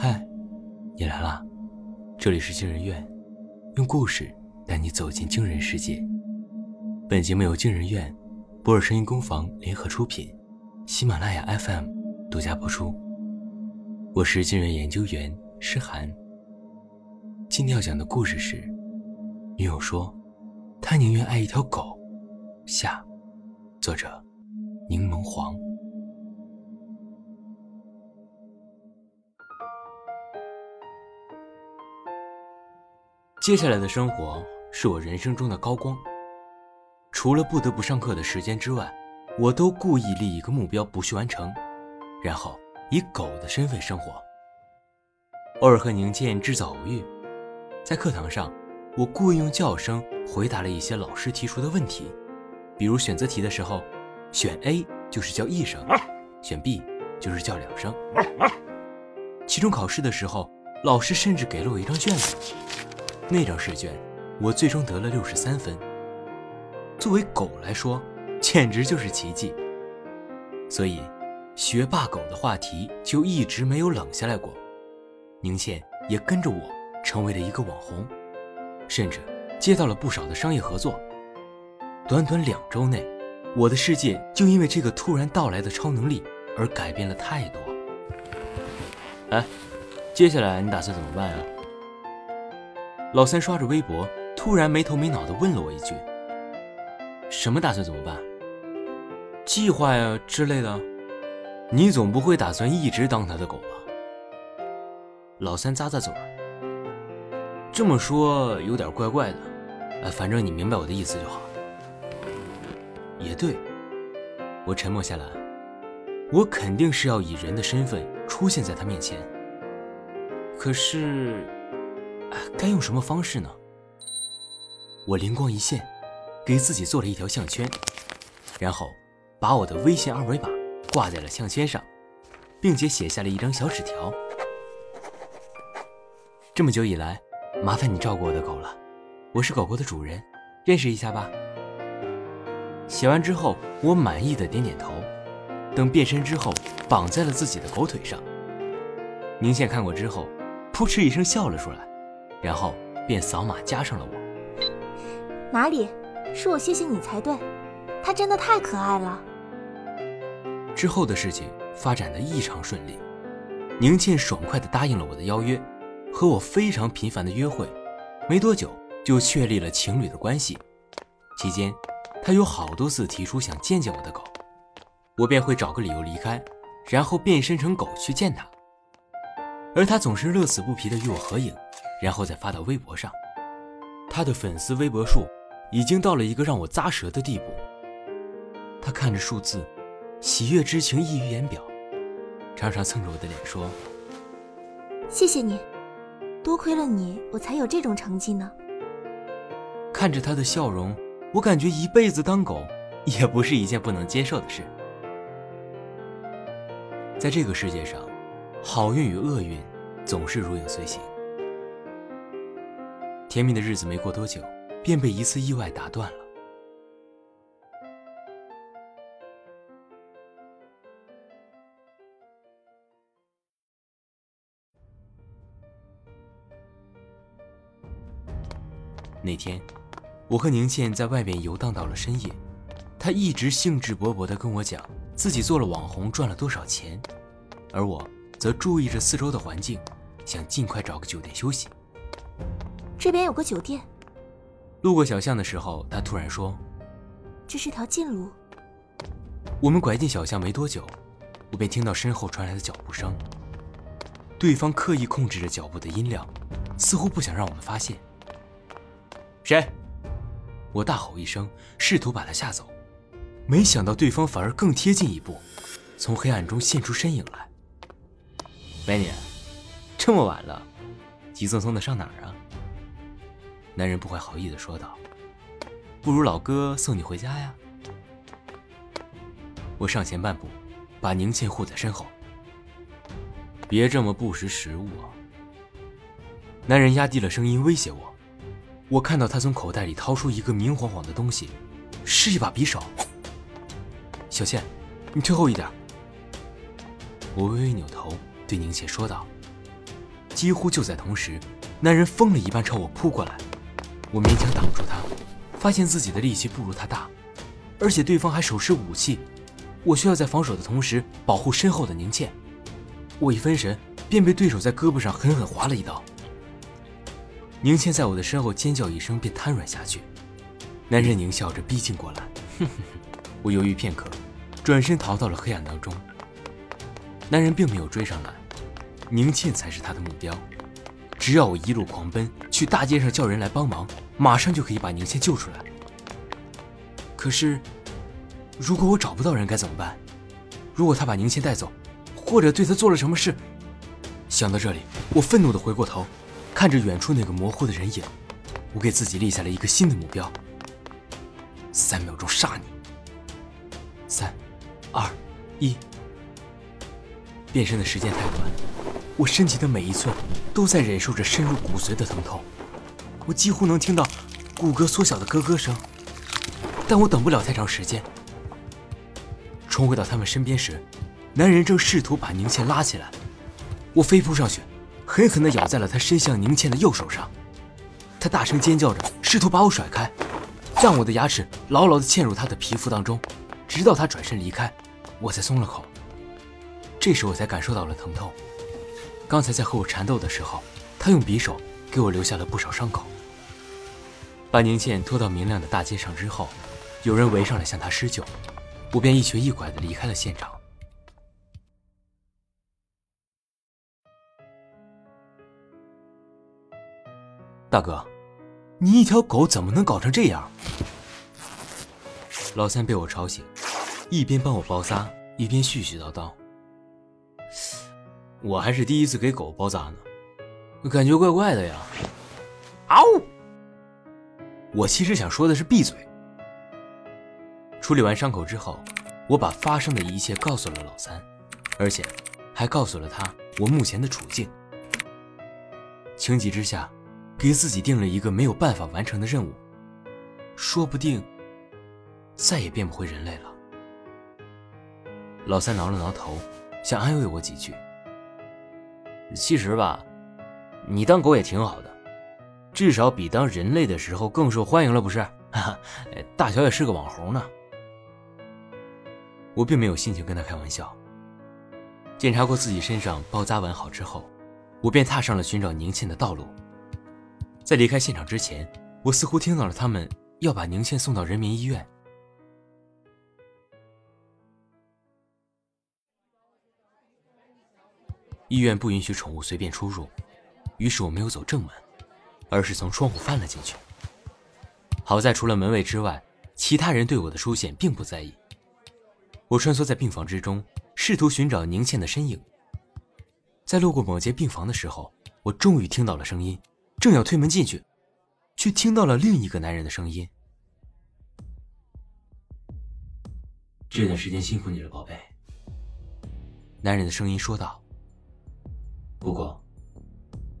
嗨，你来啦！这里是惊人院，用故事带你走进惊人世界。本节目由惊人院、博尔声音工坊联合出品，喜马拉雅 FM 独家播出。我是惊人研究员诗涵。今天要讲的故事是：女友说，她宁愿爱一条狗。下，作者：柠檬黄。接下来的生活是我人生中的高光。除了不得不上课的时间之外，我都故意立一个目标不去完成，然后以狗的身份生活。偶尔和宁倩制造偶遇，在课堂上，我故意用叫声回答了一些老师提出的问题，比如选择题的时候，选 A 就是叫一声，选 B 就是叫两声。期中考试的时候，老师甚至给了我一张卷子。那张试卷，我最终得了六十三分。作为狗来说，简直就是奇迹。所以，学霸狗的话题就一直没有冷下来过。宁倩也跟着我成为了一个网红，甚至接到了不少的商业合作。短短两周内，我的世界就因为这个突然到来的超能力而改变了太多。哎，接下来你打算怎么办啊？老三刷着微博，突然没头没脑的问了我一句：“什么打算怎么办？计划呀之类的？你总不会打算一直当他的狗吧？”老三咂咂嘴，这么说有点怪怪的。哎，反正你明白我的意思就好。也对，我沉默下来。我肯定是要以人的身份出现在他面前。可是。该用什么方式呢？我灵光一现，给自己做了一条项圈，然后把我的微信二维码挂在了项圈上，并且写下了一张小纸条。这么久以来，麻烦你照顾我的狗了，我是狗狗的主人，认识一下吧。写完之后，我满意的点点头，等变身之后，绑在了自己的狗腿上。宁宪看过之后，扑哧一声笑了出来。然后便扫码加上了我。哪里，是我谢谢你才对，他真的太可爱了。之后的事情发展的异常顺利，宁倩爽快的答应了我的邀约，和我非常频繁的约会，没多久就确立了情侣的关系。期间，她有好多次提出想见见我的狗，我便会找个理由离开，然后变身成狗去见她，而她总是乐此不疲的与我合影。然后再发到微博上，他的粉丝微博数已经到了一个让我咂舌的地步。他看着数字，喜悦之情溢于言表，常常蹭着我的脸说：“谢谢你，多亏了你，我才有这种成绩呢。”看着他的笑容，我感觉一辈子当狗也不是一件不能接受的事。在这个世界上，好运与厄运总是如影随形。甜蜜的日子没过多久，便被一次意外打断了。那天，我和宁倩在外面游荡到了深夜，她一直兴致勃勃地跟我讲自己做了网红赚了多少钱，而我则注意着四周的环境，想尽快找个酒店休息。这边有个酒店。路过小巷的时候，他突然说：“这是条近路。”我们拐进小巷没多久，我便听到身后传来的脚步声。对方刻意控制着脚步的音量，似乎不想让我们发现。谁？我大吼一声，试图把他吓走，没想到对方反而更贴近一步，从黑暗中现出身影来。美女，这么晚了，急匆匆的上哪儿啊？男人不怀好意的说道：“不如老哥送你回家呀。”我上前半步，把宁倩护在身后。别这么不识时务啊！男人压低了声音威胁我。我看到他从口袋里掏出一个明晃晃的东西，是一把匕首。小倩，你退后一点。我微微扭头对宁倩说道：“几乎就在同时，男人疯了一般朝我扑过来，我勉强挡住他，发现自己的力气不如他大，而且对方还手持武器，我需要在防守的同时保护身后的宁倩。我一分神，便被对手在胳膊上狠狠划了一刀。宁倩在我的身后尖叫一声，便瘫软下去。男人狞笑着逼近过来，哼哼哼！我犹豫片刻，转身逃到了黑暗当中。男人并没有追上来，宁倩才是他的目标。只要我一路狂奔，去大街上叫人来帮忙，马上就可以把宁倩救出来。可是，如果我找不到人该怎么办？如果他把宁倩带走，或者对他做了什么事？想到这里，我愤怒地回过头，看着远处那个模糊的人影，我给自己立下了一个新的目标：三秒钟杀你。三、二、一。变身的时间太短，我身体的每一寸都在忍受着深入骨髓的疼痛，我几乎能听到骨骼缩小的咯咯声。但我等不了太长时间。冲回到他们身边时，男人正试图把宁倩拉起来，我飞扑上去，狠狠地咬在了他伸向宁倩的右手上。他大声尖叫着，试图把我甩开，让我的牙齿牢牢地嵌入他的皮肤当中，直到他转身离开，我才松了口。这时我才感受到了疼痛。刚才在和我缠斗的时候，他用匕首给我留下了不少伤口。把宁倩拖到明亮的大街上之后，有人围上来向他施救，我便一瘸一拐地离开了现场。大哥，你一条狗怎么能搞成这样？老三被我吵醒，一边帮我包扎，一边絮絮叨叨。我还是第一次给狗包扎呢，感觉怪怪的呀！嗷！我其实想说的是闭嘴。处理完伤口之后，我把发生的一切告诉了老三，而且还告诉了他我目前的处境。情急之下，给自己定了一个没有办法完成的任务，说不定再也变不回人类了。老三挠了挠头，想安慰我几句。其实吧，你当狗也挺好的，至少比当人类的时候更受欢迎了，不是？哈哈，大小也是个网红呢。我并没有心情跟他开玩笑。检查过自己身上包扎完好之后，我便踏上了寻找宁倩的道路。在离开现场之前，我似乎听到了他们要把宁倩送到人民医院。医院不允许宠物随便出入，于是我没有走正门，而是从窗户翻了进去。好在除了门卫之外，其他人对我的出现并不在意。我穿梭在病房之中，试图寻找宁倩的身影。在路过某间病房的时候，我终于听到了声音，正要推门进去，却听到了另一个男人的声音：“这段时间辛苦你了，宝贝。”男人的声音说道。不过，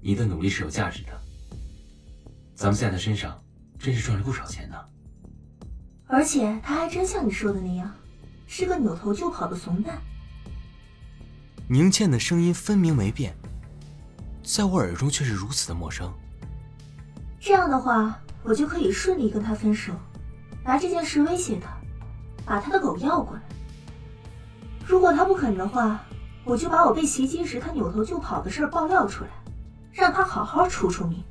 你的努力是有价值的。咱们在他身上真是赚了不少钱呢。而且他还真像你说的那样，是个扭头就跑的怂蛋。宁倩的声音分明没变，在我耳中却是如此的陌生。这样的话，我就可以顺利跟他分手，拿这件事威胁他，把他的狗要过来。如果他不肯的话。我就把我被袭击时他扭头就跑的事爆料出来，让他好好出出名。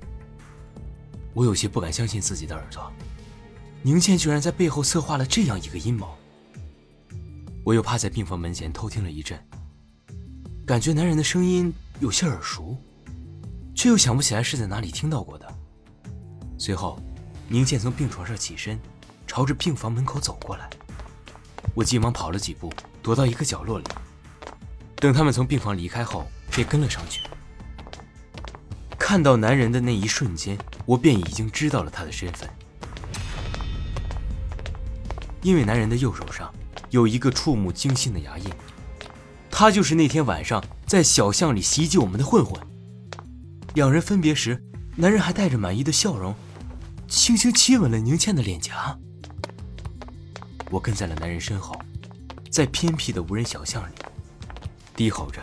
我有些不敢相信自己的耳朵，宁倩居然在背后策划了这样一个阴谋。我又趴在病房门前偷听了一阵，感觉男人的声音有些耳熟，却又想不起来是在哪里听到过的。随后，宁倩从病床上起身，朝着病房门口走过来。我急忙跑了几步，躲到一个角落里。等他们从病房离开后，便跟了上去。看到男人的那一瞬间，我便已经知道了他的身份，因为男人的右手上有一个触目惊心的牙印，他就是那天晚上在小巷里袭击我们的混混。两人分别时，男人还带着满意的笑容，轻轻亲吻了宁倩的脸颊。我跟在了男人身后，在偏僻的无人小巷里。低吼着，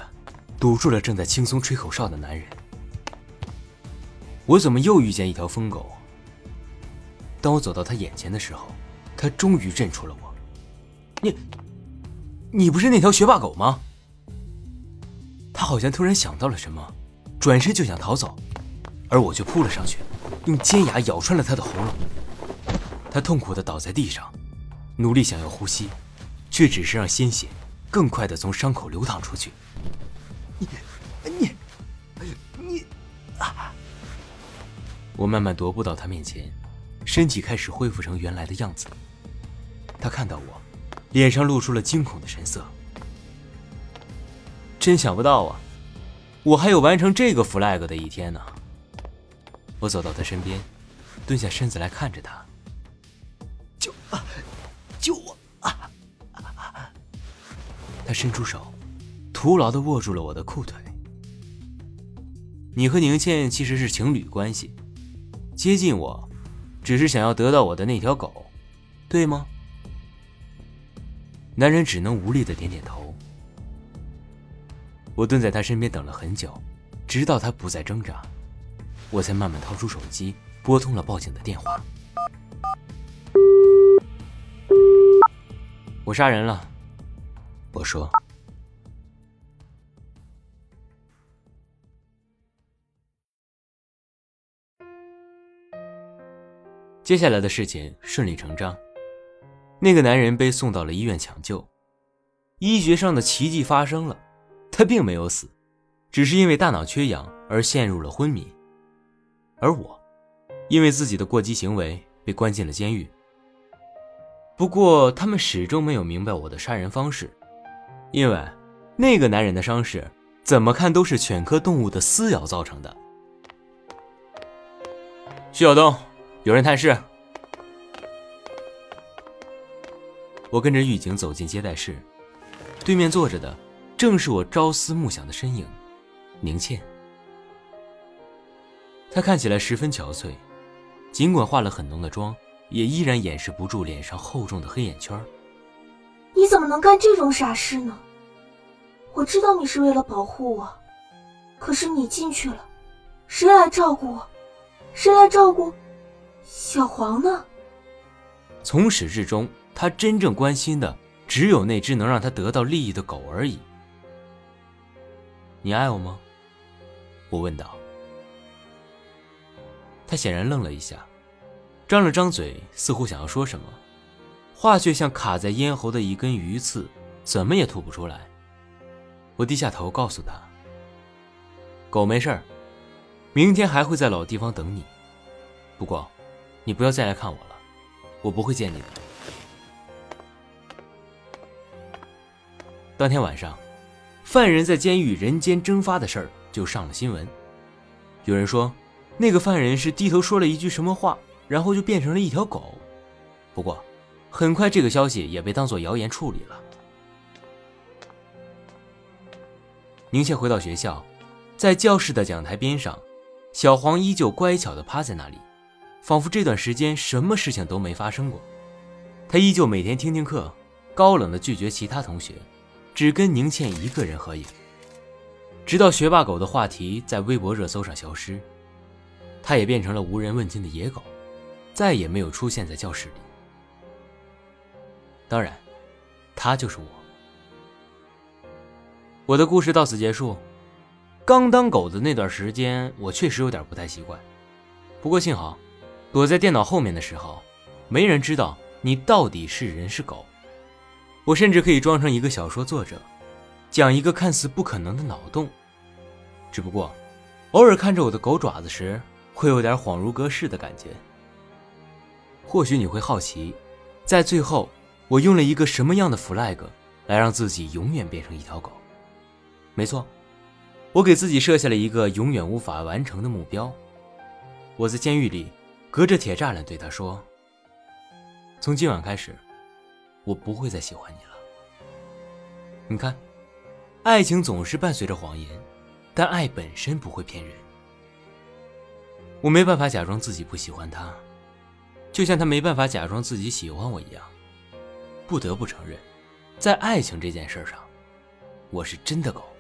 堵住了正在轻松吹口哨的男人。我怎么又遇见一条疯狗？当我走到他眼前的时候，他终于认出了我。你，你不是那条学霸狗吗？他好像突然想到了什么，转身就想逃走，而我却扑了上去，用尖牙咬穿了他的喉咙。他痛苦的倒在地上，努力想要呼吸，却只是让鲜血更快的从伤口流淌出去。你，你，你，啊！我慢慢踱步到他面前，身体开始恢复成原来的样子。他看到我，脸上露出了惊恐的神色。真想不到啊，我还有完成这个 flag 的一天呢。我走到他身边，蹲下身子来看着他。伸出手，徒劳的握住了我的裤腿。你和宁倩其实是情侣关系，接近我，只是想要得到我的那条狗，对吗？男人只能无力的点点头。我蹲在他身边等了很久，直到他不再挣扎，我才慢慢掏出手机，拨通了报警的电话。我杀人了，我说。接下来的事情顺理成章，那个男人被送到了医院抢救，医学上的奇迹发生了。他并没有死，只是因为大脑缺氧而陷入了昏迷。而我，因为自己的过激行为被关进了监狱。不过，他们始终没有明白我的杀人方式，因为那个男人的伤势怎么看都是犬科动物的撕咬造成的。徐晓东，有人探视。我跟着狱警走进接待室，对面坐着的。正是我朝思暮想的身影，宁倩。她看起来十分憔悴，尽管化了很浓的妆，也依然掩饰不住脸上厚重的黑眼圈。你怎么能干这种傻事呢？我知道你是为了保护我，可是你进去了，谁来照顾我？谁来照顾小黄呢？从始至终，他真正关心的只有那只能让他得到利益的狗而已。你爱我吗？我问道。他显然愣了一下，张了张嘴，似乎想要说什么，话却像卡在咽喉的一根鱼刺，怎么也吐不出来。我低下头告诉他：“狗没事儿，明天还会在老地方等你。不过，你不要再来看我了，我不会见你的。”当天晚上。犯人在监狱人间蒸发的事儿就上了新闻。有人说，那个犯人是低头说了一句什么话，然后就变成了一条狗。不过，很快这个消息也被当作谣言处理了。宁倩回到学校，在教室的讲台边上，小黄依旧乖巧地趴在那里，仿佛这段时间什么事情都没发生过。他依旧每天听听课，高冷地拒绝其他同学。只跟宁倩一个人合影，直到学霸狗的话题在微博热搜上消失，他也变成了无人问津的野狗，再也没有出现在教室里。当然，他就是我。我的故事到此结束。刚当狗的那段时间，我确实有点不太习惯，不过幸好，躲在电脑后面的时候，没人知道你到底是人是狗。我甚至可以装成一个小说作者，讲一个看似不可能的脑洞。只不过，偶尔看着我的狗爪子时，会有点恍如隔世的感觉。或许你会好奇，在最后，我用了一个什么样的 flag 来让自己永远变成一条狗？没错，我给自己设下了一个永远无法完成的目标。我在监狱里，隔着铁栅栏对他说：“从今晚开始。”我不会再喜欢你了。你看，爱情总是伴随着谎言，但爱本身不会骗人。我没办法假装自己不喜欢他，就像他没办法假装自己喜欢我一样。不得不承认，在爱情这件事上，我是真的狗。